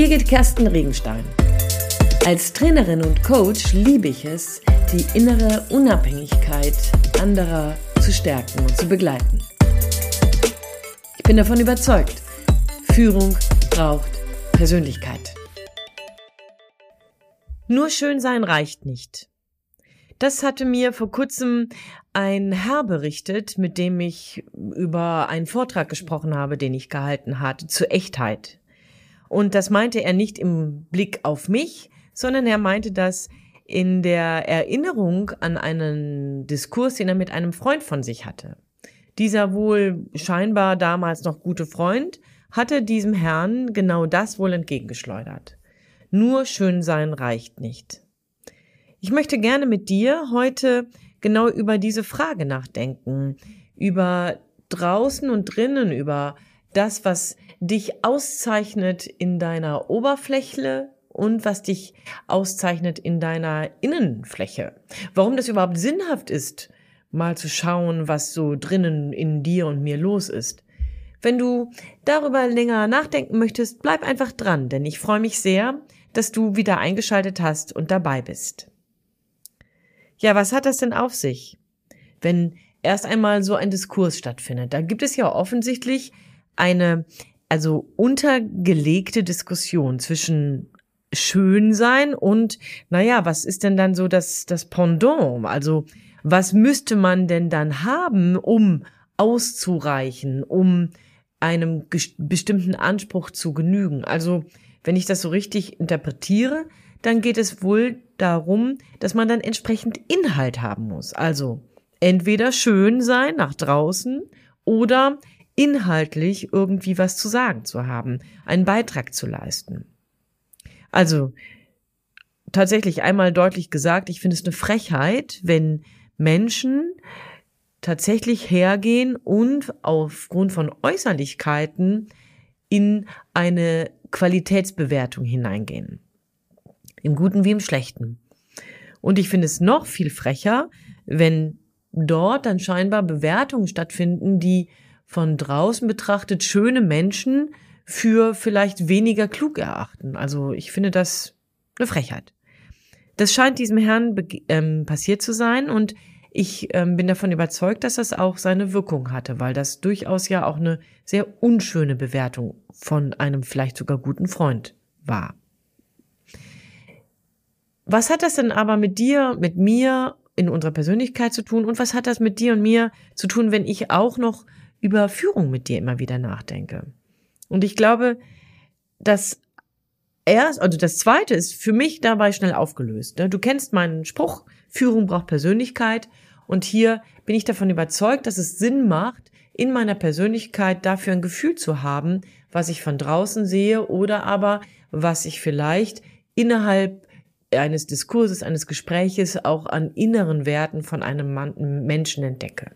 Birgit Kersten Regenstein. Als Trainerin und Coach liebe ich es, die innere Unabhängigkeit anderer zu stärken und zu begleiten. Ich bin davon überzeugt, Führung braucht Persönlichkeit. Nur schön sein reicht nicht. Das hatte mir vor kurzem ein Herr berichtet, mit dem ich über einen Vortrag gesprochen habe, den ich gehalten hatte, zur Echtheit. Und das meinte er nicht im Blick auf mich, sondern er meinte das in der Erinnerung an einen Diskurs, den er mit einem Freund von sich hatte. Dieser wohl scheinbar damals noch gute Freund hatte diesem Herrn genau das wohl entgegengeschleudert. Nur schön sein reicht nicht. Ich möchte gerne mit dir heute genau über diese Frage nachdenken, über draußen und drinnen, über das, was dich auszeichnet in deiner Oberfläche und was dich auszeichnet in deiner Innenfläche. Warum das überhaupt sinnhaft ist, mal zu schauen, was so drinnen in dir und mir los ist. Wenn du darüber länger nachdenken möchtest, bleib einfach dran, denn ich freue mich sehr, dass du wieder eingeschaltet hast und dabei bist. Ja, was hat das denn auf sich? Wenn erst einmal so ein Diskurs stattfindet, da gibt es ja offensichtlich eine also untergelegte Diskussion zwischen Schönsein und, naja, was ist denn dann so das, das Pendant? Also, was müsste man denn dann haben, um auszureichen, um einem bestimmten Anspruch zu genügen? Also, wenn ich das so richtig interpretiere, dann geht es wohl darum, dass man dann entsprechend Inhalt haben muss. Also, entweder schön sein nach draußen oder inhaltlich irgendwie was zu sagen zu haben, einen Beitrag zu leisten. Also tatsächlich einmal deutlich gesagt, ich finde es eine Frechheit, wenn Menschen tatsächlich hergehen und aufgrund von Äußerlichkeiten in eine Qualitätsbewertung hineingehen. Im Guten wie im Schlechten. Und ich finde es noch viel frecher, wenn dort dann scheinbar Bewertungen stattfinden, die von draußen betrachtet schöne Menschen für vielleicht weniger klug erachten. Also ich finde das eine Frechheit. Das scheint diesem Herrn ähm, passiert zu sein und ich ähm, bin davon überzeugt, dass das auch seine Wirkung hatte, weil das durchaus ja auch eine sehr unschöne Bewertung von einem vielleicht sogar guten Freund war. Was hat das denn aber mit dir, mit mir in unserer Persönlichkeit zu tun und was hat das mit dir und mir zu tun, wenn ich auch noch über Führung mit dir immer wieder nachdenke. Und ich glaube, dass erst, also das zweite ist für mich dabei schnell aufgelöst. Ne? Du kennst meinen Spruch, Führung braucht Persönlichkeit. Und hier bin ich davon überzeugt, dass es Sinn macht, in meiner Persönlichkeit dafür ein Gefühl zu haben, was ich von draußen sehe oder aber was ich vielleicht innerhalb eines Diskurses, eines Gespräches auch an inneren Werten von einem Menschen entdecke.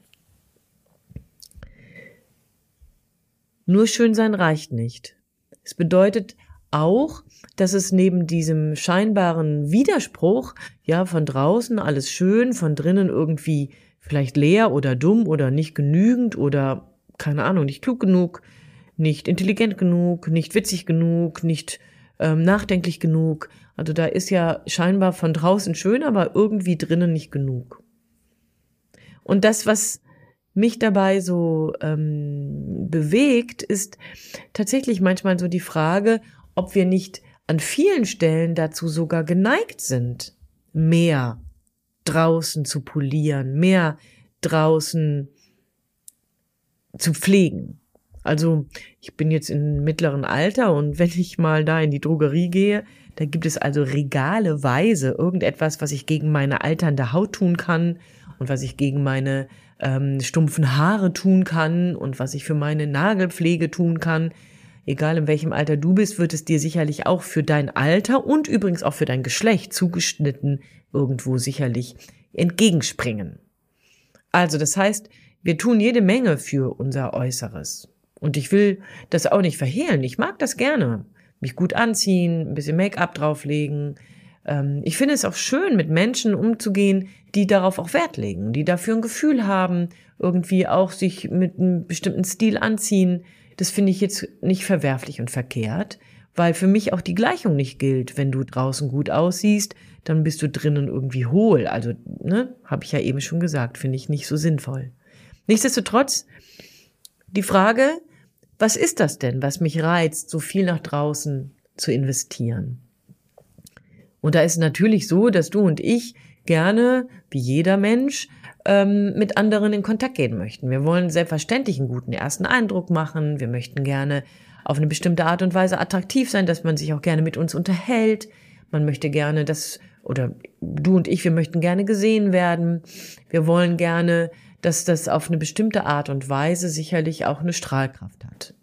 Nur schön sein reicht nicht. Es bedeutet auch, dass es neben diesem scheinbaren Widerspruch, ja, von draußen alles schön, von drinnen irgendwie vielleicht leer oder dumm oder nicht genügend oder keine Ahnung, nicht klug genug, nicht intelligent genug, nicht witzig genug, nicht ähm, nachdenklich genug. Also da ist ja scheinbar von draußen schön, aber irgendwie drinnen nicht genug. Und das, was mich dabei so ähm, bewegt, ist tatsächlich manchmal so die Frage, ob wir nicht an vielen Stellen dazu sogar geneigt sind, mehr draußen zu polieren, mehr draußen zu pflegen. Also ich bin jetzt im mittleren Alter und wenn ich mal da in die Drogerie gehe, da gibt es also regaleweise irgendetwas, was ich gegen meine alternde Haut tun kann und was ich gegen meine ähm, stumpfen Haare tun kann und was ich für meine Nagelpflege tun kann. Egal in welchem Alter du bist, wird es dir sicherlich auch für dein Alter und übrigens auch für dein Geschlecht zugeschnitten irgendwo sicherlich entgegenspringen. Also das heißt, wir tun jede Menge für unser Äußeres. Und ich will das auch nicht verhehlen. Ich mag das gerne. Mich gut anziehen, ein bisschen Make-up drauflegen, ich finde es auch schön, mit Menschen umzugehen, die darauf auch Wert legen, die dafür ein Gefühl haben, irgendwie auch sich mit einem bestimmten Stil anziehen. Das finde ich jetzt nicht verwerflich und verkehrt, weil für mich auch die Gleichung nicht gilt. Wenn du draußen gut aussiehst, dann bist du drinnen irgendwie hohl. Also, ne, habe ich ja eben schon gesagt, finde ich nicht so sinnvoll. Nichtsdestotrotz, die Frage, was ist das denn, was mich reizt, so viel nach draußen zu investieren? Und da ist natürlich so, dass du und ich gerne, wie jeder Mensch, ähm, mit anderen in Kontakt gehen möchten. Wir wollen selbstverständlich einen guten ersten Eindruck machen. Wir möchten gerne auf eine bestimmte Art und Weise attraktiv sein, dass man sich auch gerne mit uns unterhält. Man möchte gerne, dass, oder du und ich, wir möchten gerne gesehen werden. Wir wollen gerne, dass das auf eine bestimmte Art und Weise sicherlich auch eine Strahlkraft hat.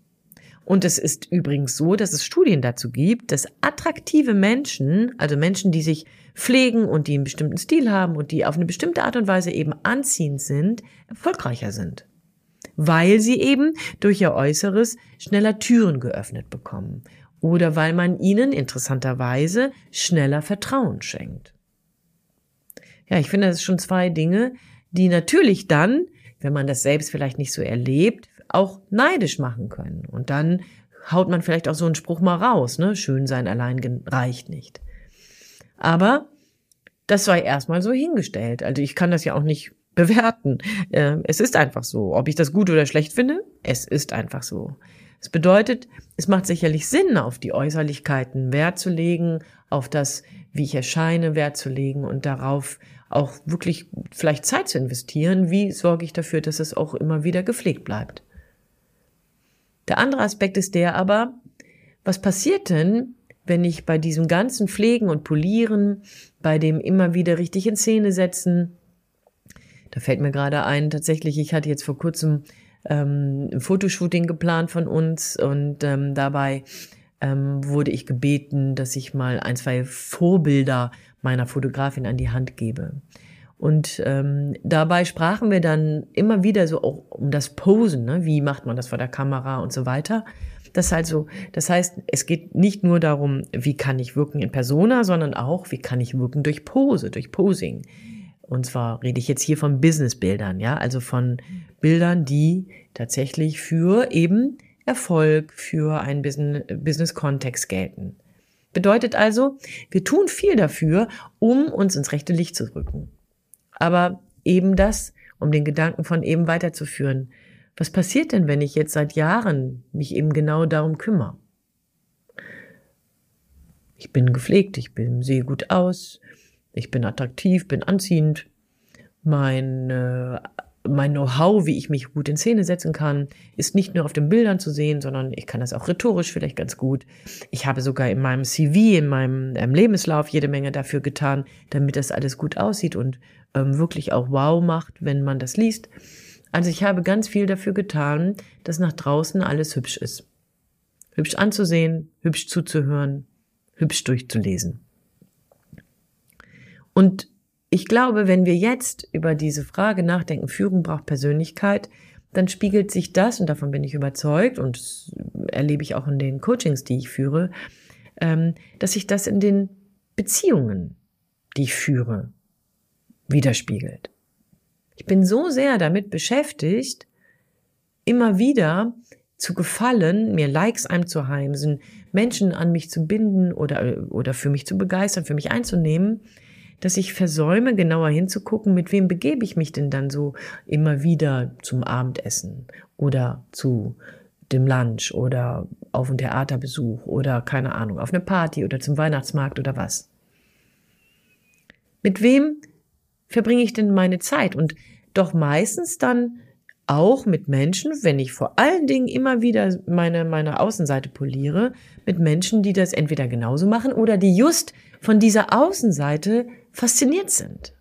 Und es ist übrigens so, dass es Studien dazu gibt, dass attraktive Menschen, also Menschen, die sich pflegen und die einen bestimmten Stil haben und die auf eine bestimmte Art und Weise eben anziehend sind, erfolgreicher sind. Weil sie eben durch ihr Äußeres schneller Türen geöffnet bekommen. Oder weil man ihnen interessanterweise schneller Vertrauen schenkt. Ja, ich finde, das sind schon zwei Dinge, die natürlich dann, wenn man das selbst vielleicht nicht so erlebt, auch neidisch machen können. Und dann haut man vielleicht auch so einen Spruch mal raus, ne? Schön sein allein reicht nicht. Aber das sei erstmal so hingestellt. Also ich kann das ja auch nicht bewerten. Ähm, es ist einfach so. Ob ich das gut oder schlecht finde, es ist einfach so. Es bedeutet, es macht sicherlich Sinn, auf die Äußerlichkeiten Wert zu legen, auf das, wie ich erscheine, Wert zu legen und darauf auch wirklich vielleicht Zeit zu investieren. Wie sorge ich dafür, dass es auch immer wieder gepflegt bleibt? Der andere Aspekt ist der aber, was passiert denn, wenn ich bei diesem ganzen Pflegen und Polieren, bei dem immer wieder richtig in Szene setzen, da fällt mir gerade ein, tatsächlich, ich hatte jetzt vor kurzem ähm, ein Fotoshooting geplant von uns und ähm, dabei ähm, wurde ich gebeten, dass ich mal ein, zwei Vorbilder meiner Fotografin an die Hand gebe. Und ähm, dabei sprachen wir dann immer wieder so auch um das Posen, ne? wie macht man das vor der Kamera und so weiter. Das also, das heißt, es geht nicht nur darum, wie kann ich wirken in Persona, sondern auch, wie kann ich wirken durch Pose, durch Posing. Und zwar rede ich jetzt hier von Businessbildern, ja, also von Bildern, die tatsächlich für eben Erfolg, für einen Business-Kontext gelten. Bedeutet also, wir tun viel dafür, um uns ins rechte Licht zu rücken. Aber eben das, um den Gedanken von eben weiterzuführen. Was passiert denn, wenn ich jetzt seit Jahren mich eben genau darum kümmere? Ich bin gepflegt, ich bin, sehe gut aus, ich bin attraktiv, bin anziehend, mein äh, mein Know-how, wie ich mich gut in Szene setzen kann, ist nicht nur auf den Bildern zu sehen, sondern ich kann das auch rhetorisch vielleicht ganz gut. Ich habe sogar in meinem CV, in meinem ähm, Lebenslauf jede Menge dafür getan, damit das alles gut aussieht und ähm, wirklich auch wow macht, wenn man das liest. Also ich habe ganz viel dafür getan, dass nach draußen alles hübsch ist. Hübsch anzusehen, hübsch zuzuhören, hübsch durchzulesen. Und ich glaube, wenn wir jetzt über diese Frage nachdenken, Führung braucht Persönlichkeit, dann spiegelt sich das, und davon bin ich überzeugt, und erlebe ich auch in den Coachings, die ich führe, ähm, dass sich das in den Beziehungen, die ich führe, widerspiegelt. Ich bin so sehr damit beschäftigt, immer wieder zu gefallen, mir Likes einzuheimsen, Menschen an mich zu binden oder, oder für mich zu begeistern, für mich einzunehmen, dass ich versäume, genauer hinzugucken, mit wem begebe ich mich denn dann so immer wieder zum Abendessen oder zu dem Lunch oder auf einen Theaterbesuch oder keine Ahnung, auf eine Party oder zum Weihnachtsmarkt oder was. Mit wem verbringe ich denn meine Zeit? Und doch meistens dann auch mit Menschen, wenn ich vor allen Dingen immer wieder meine, meine Außenseite poliere, mit Menschen, die das entweder genauso machen oder die just von dieser Außenseite fasziniert sind.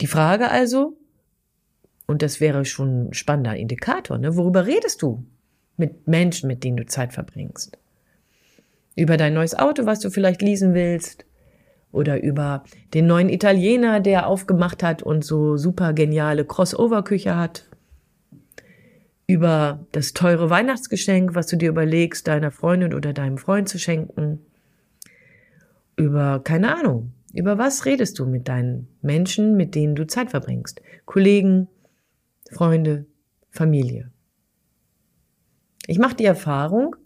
Die Frage also, und das wäre schon ein spannender Indikator, ne, worüber redest du mit Menschen, mit denen du Zeit verbringst? Über dein neues Auto, was du vielleicht leasen willst? Oder über den neuen Italiener, der aufgemacht hat und so super geniale Crossover-Küche hat? Über das teure Weihnachtsgeschenk, was du dir überlegst, deiner Freundin oder deinem Freund zu schenken? über, keine Ahnung, über was redest du mit deinen Menschen, mit denen du Zeit verbringst? Kollegen, Freunde, Familie. Ich mache die Erfahrung,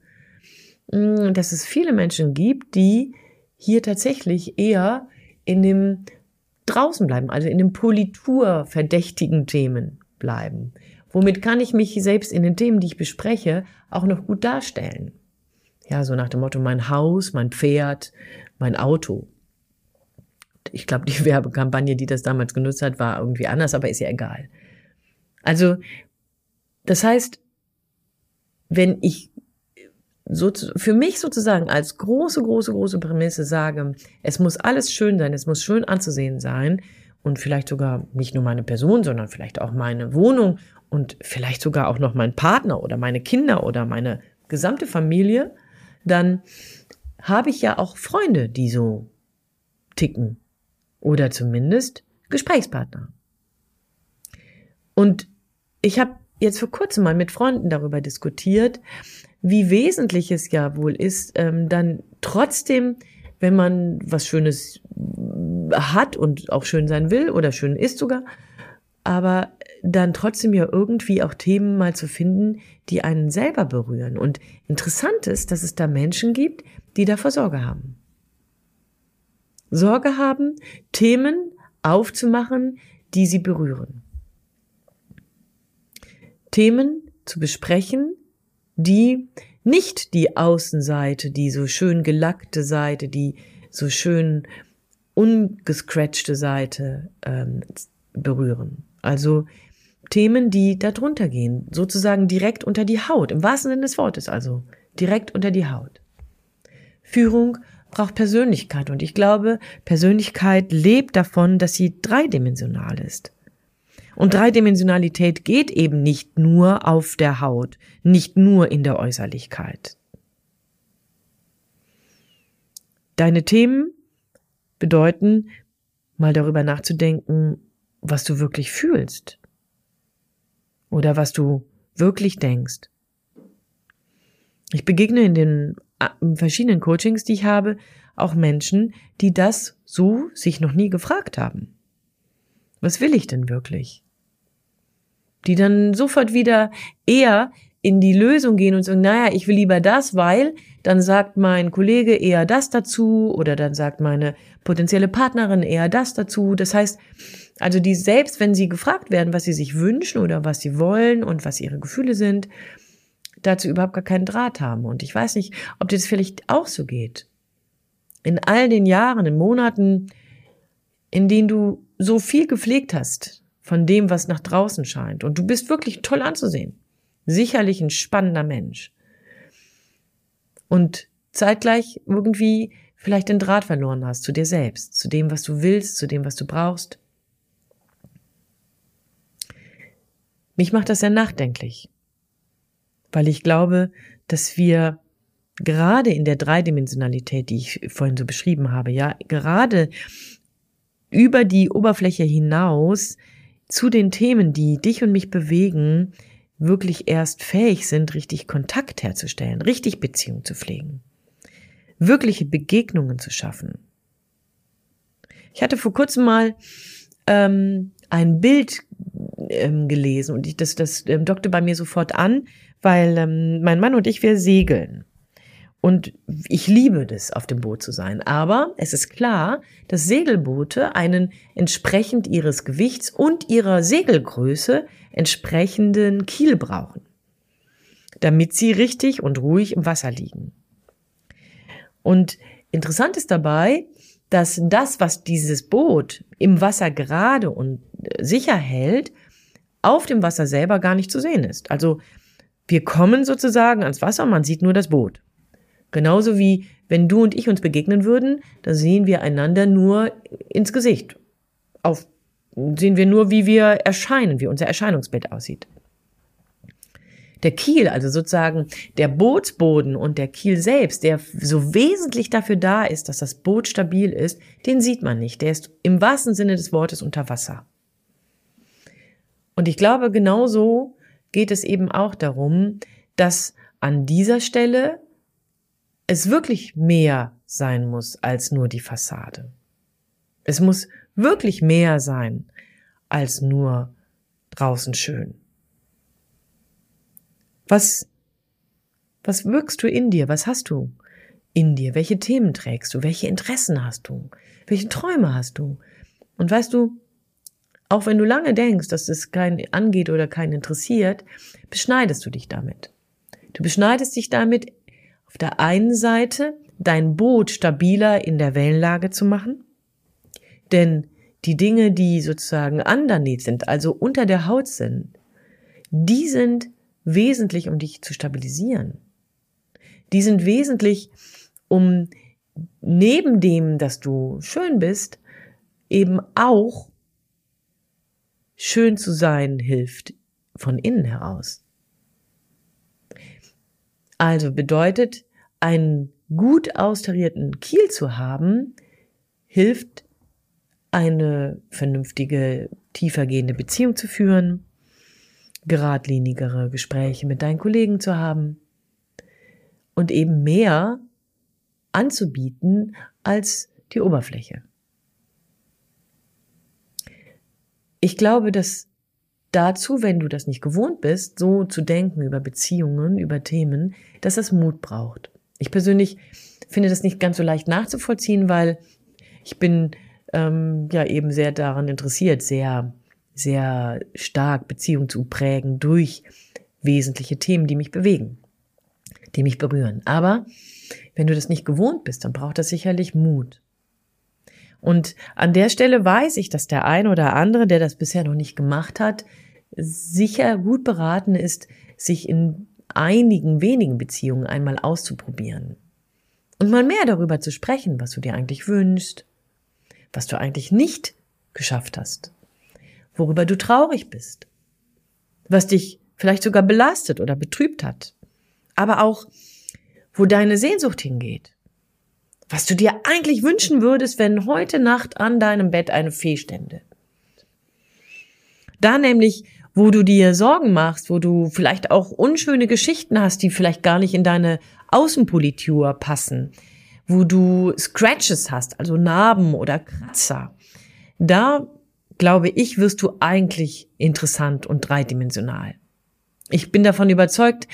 mm, dass es viele Menschen gibt, die hier tatsächlich eher in dem draußen bleiben, also in den Politur verdächtigen Themen bleiben. Womit kann ich mich selbst in den Themen, die ich bespreche, auch noch gut darstellen? Ja, so nach dem Motto mein Haus, mein Pferd, mein Auto. Ich glaube, die Werbekampagne, die das damals genutzt hat, war irgendwie anders, aber ist ja egal. Also, das heißt, wenn ich so, für mich sozusagen als große, große, große Prämisse sage, es muss alles schön sein, es muss schön anzusehen sein und vielleicht sogar nicht nur meine Person, sondern vielleicht auch meine Wohnung und vielleicht sogar auch noch mein Partner oder meine Kinder oder meine gesamte Familie, dann habe ich ja auch Freunde, die so ticken oder zumindest Gesprächspartner. Und ich habe jetzt vor kurzem mal mit Freunden darüber diskutiert, wie wesentlich es ja wohl ist, ähm, dann trotzdem, wenn man was Schönes hat und auch schön sein will oder schön ist sogar, aber dann trotzdem ja irgendwie auch Themen mal zu finden, die einen selber berühren. Und interessant ist, dass es da Menschen gibt, die davor Sorge haben. Sorge haben, Themen aufzumachen, die sie berühren. Themen zu besprechen, die nicht die Außenseite, die so schön gelackte Seite, die so schön ungescratchte Seite ähm, berühren. Also Themen, die darunter gehen, sozusagen direkt unter die Haut, im wahrsten Sinne des Wortes, also direkt unter die Haut. Führung braucht Persönlichkeit und ich glaube, Persönlichkeit lebt davon, dass sie dreidimensional ist. Und Dreidimensionalität geht eben nicht nur auf der Haut, nicht nur in der Äußerlichkeit. Deine Themen bedeuten, mal darüber nachzudenken, was du wirklich fühlst oder was du wirklich denkst. Ich begegne in den äh, verschiedenen Coachings, die ich habe, auch Menschen, die das so sich noch nie gefragt haben. Was will ich denn wirklich? Die dann sofort wieder eher in die Lösung gehen und sagen, naja, ich will lieber das, weil dann sagt mein Kollege eher das dazu oder dann sagt meine potenzielle Partnerin eher das dazu. Das heißt, also die selbst, wenn sie gefragt werden, was sie sich wünschen oder was sie wollen und was ihre Gefühle sind, dazu überhaupt gar keinen Draht haben. Und ich weiß nicht, ob dir das vielleicht auch so geht. In all den Jahren, in Monaten, in denen du so viel gepflegt hast, von dem, was nach draußen scheint. Und du bist wirklich toll anzusehen. Sicherlich ein spannender Mensch. Und zeitgleich irgendwie vielleicht den Draht verloren hast zu dir selbst, zu dem, was du willst, zu dem, was du brauchst. Mich macht das sehr nachdenklich, weil ich glaube, dass wir gerade in der Dreidimensionalität, die ich vorhin so beschrieben habe, ja, gerade über die Oberfläche hinaus zu den Themen, die dich und mich bewegen, wirklich erst fähig sind, richtig Kontakt herzustellen, richtig Beziehung zu pflegen, wirkliche Begegnungen zu schaffen. Ich hatte vor kurzem mal ähm, ein Bild ähm, gelesen und ich, das, das ähm, dockte bei mir sofort an, weil ähm, mein Mann und ich, wir segeln. Und ich liebe das, auf dem Boot zu sein. Aber es ist klar, dass Segelboote einen entsprechend ihres Gewichts und ihrer Segelgröße entsprechenden Kiel brauchen, damit sie richtig und ruhig im Wasser liegen. Und interessant ist dabei, dass das, was dieses Boot im Wasser gerade und sicher hält, auf dem Wasser selber gar nicht zu sehen ist. Also wir kommen sozusagen ans Wasser, man sieht nur das Boot. Genauso wie wenn du und ich uns begegnen würden, da sehen wir einander nur ins Gesicht. Auf, sehen wir nur, wie wir erscheinen, wie unser Erscheinungsbild aussieht. Der Kiel, also sozusagen der Bootsboden und der Kiel selbst, der so wesentlich dafür da ist, dass das Boot stabil ist, den sieht man nicht. Der ist im wahrsten Sinne des Wortes unter Wasser. Und ich glaube, genauso geht es eben auch darum, dass an dieser Stelle es wirklich mehr sein muss als nur die Fassade. Es muss wirklich mehr sein als nur draußen schön. Was Was wirkst du in dir? Was hast du in dir? Welche Themen trägst du? Welche Interessen hast du? Welche Träume hast du? Und weißt du, auch wenn du lange denkst, dass es keinen angeht oder keinen interessiert, beschneidest du dich damit. Du beschneidest dich damit, auf der einen Seite dein Boot stabiler in der Wellenlage zu machen, denn die Dinge, die sozusagen underneath sind, also unter der Haut sind, die sind wesentlich, um dich zu stabilisieren. Die sind wesentlich, um neben dem, dass du schön bist, eben auch schön zu sein hilft von innen heraus. Also bedeutet, einen gut austarierten Kiel zu haben, hilft eine vernünftige, tiefergehende Beziehung zu führen, geradlinigere Gespräche mit deinen Kollegen zu haben und eben mehr anzubieten als die Oberfläche. Ich glaube, dass dazu, wenn du das nicht gewohnt bist, so zu denken über Beziehungen, über Themen, dass das Mut braucht. Ich persönlich finde das nicht ganz so leicht nachzuvollziehen, weil ich bin ähm, ja eben sehr daran interessiert, sehr, sehr stark Beziehung zu prägen durch wesentliche Themen, die mich bewegen, die mich berühren. Aber wenn du das nicht gewohnt bist, dann braucht das sicherlich Mut. Und an der Stelle weiß ich, dass der ein oder andere, der das bisher noch nicht gemacht hat, sicher gut beraten ist, sich in einigen wenigen Beziehungen einmal auszuprobieren. Und mal mehr darüber zu sprechen, was du dir eigentlich wünschst, was du eigentlich nicht geschafft hast, worüber du traurig bist, was dich vielleicht sogar belastet oder betrübt hat, aber auch, wo deine Sehnsucht hingeht, was du dir eigentlich wünschen würdest, wenn heute Nacht an deinem Bett eine Fee stände. Da nämlich, wo du dir Sorgen machst, wo du vielleicht auch unschöne Geschichten hast, die vielleicht gar nicht in deine Außenpolitur passen, wo du Scratches hast, also Narben oder Kratzer, da glaube ich, wirst du eigentlich interessant und dreidimensional. Ich bin davon überzeugt,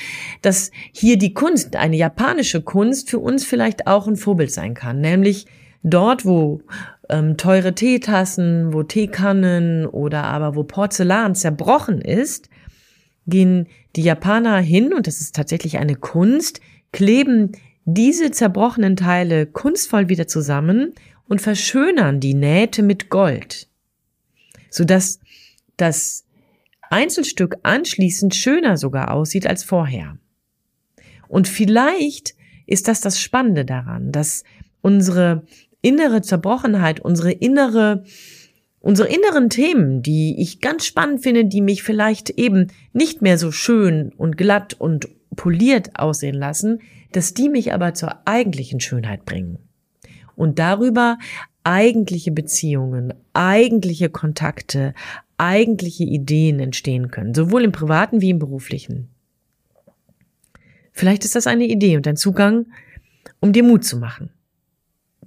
dass hier die Kunst, eine japanische Kunst, für uns vielleicht auch ein Vorbild sein kann. Nämlich dort, wo ähm, teure Teetassen, wo Teekannen oder aber wo Porzellan zerbrochen ist, gehen die Japaner hin, und das ist tatsächlich eine Kunst, kleben diese zerbrochenen Teile kunstvoll wieder zusammen und verschönern die Nähte mit Gold, sodass das Einzelstück anschließend schöner sogar aussieht als vorher. Und vielleicht ist das das Spannende daran, dass unsere innere Zerbrochenheit, unsere innere, unsere inneren Themen, die ich ganz spannend finde, die mich vielleicht eben nicht mehr so schön und glatt und poliert aussehen lassen, dass die mich aber zur eigentlichen Schönheit bringen. Und darüber eigentliche Beziehungen, eigentliche Kontakte, eigentliche Ideen entstehen können, sowohl im privaten wie im beruflichen. Vielleicht ist das eine Idee und ein Zugang, um dir Mut zu machen.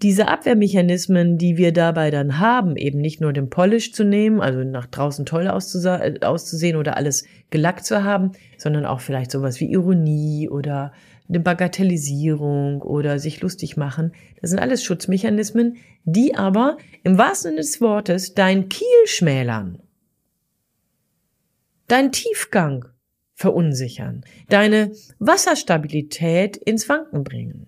Diese Abwehrmechanismen, die wir dabei dann haben, eben nicht nur den Polish zu nehmen, also nach draußen toll auszusehen oder alles gelackt zu haben, sondern auch vielleicht sowas wie Ironie oder eine Bagatellisierung oder sich lustig machen. Das sind alles Schutzmechanismen, die aber im wahrsten Sinne des Wortes dein Kiel schmälern, deinen Tiefgang verunsichern, deine Wasserstabilität ins Wanken bringen.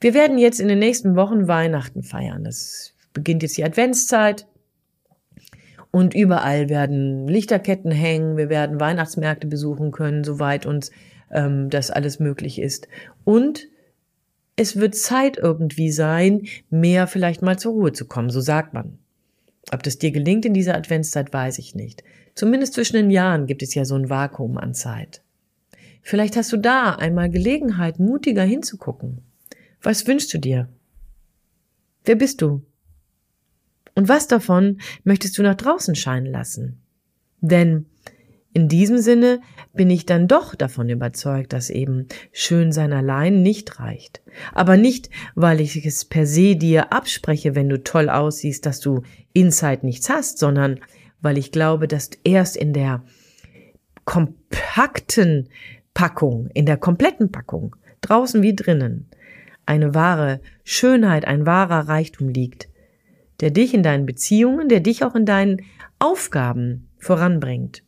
Wir werden jetzt in den nächsten Wochen Weihnachten feiern. Das beginnt jetzt die Adventszeit. Und überall werden Lichterketten hängen, wir werden Weihnachtsmärkte besuchen können, soweit uns ähm, das alles möglich ist. Und es wird Zeit irgendwie sein, mehr vielleicht mal zur Ruhe zu kommen, so sagt man. Ob das dir gelingt in dieser Adventszeit, weiß ich nicht. Zumindest zwischen den Jahren gibt es ja so ein Vakuum an Zeit. Vielleicht hast du da einmal Gelegenheit, mutiger hinzugucken. Was wünschst du dir? Wer bist du? Und was davon möchtest du nach draußen scheinen lassen? Denn in diesem Sinne bin ich dann doch davon überzeugt, dass eben schön sein allein nicht reicht. Aber nicht, weil ich es per se dir abspreche, wenn du toll aussiehst, dass du inside nichts hast, sondern weil ich glaube, dass erst in der kompakten Packung, in der kompletten Packung, draußen wie drinnen, eine wahre Schönheit, ein wahrer Reichtum liegt, der dich in deinen Beziehungen, der dich auch in deinen Aufgaben voranbringt,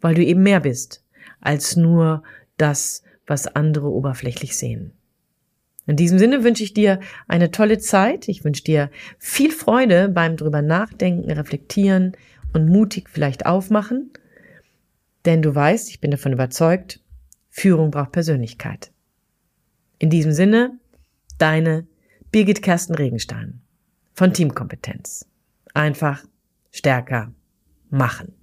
weil du eben mehr bist als nur das, was andere oberflächlich sehen. In diesem Sinne wünsche ich dir eine tolle Zeit. Ich wünsche dir viel Freude beim drüber nachdenken, reflektieren und mutig vielleicht aufmachen. Denn du weißt, ich bin davon überzeugt, Führung braucht Persönlichkeit. In diesem Sinne, deine Birgit Kersten Regenstein von Teamkompetenz. Einfach stärker machen.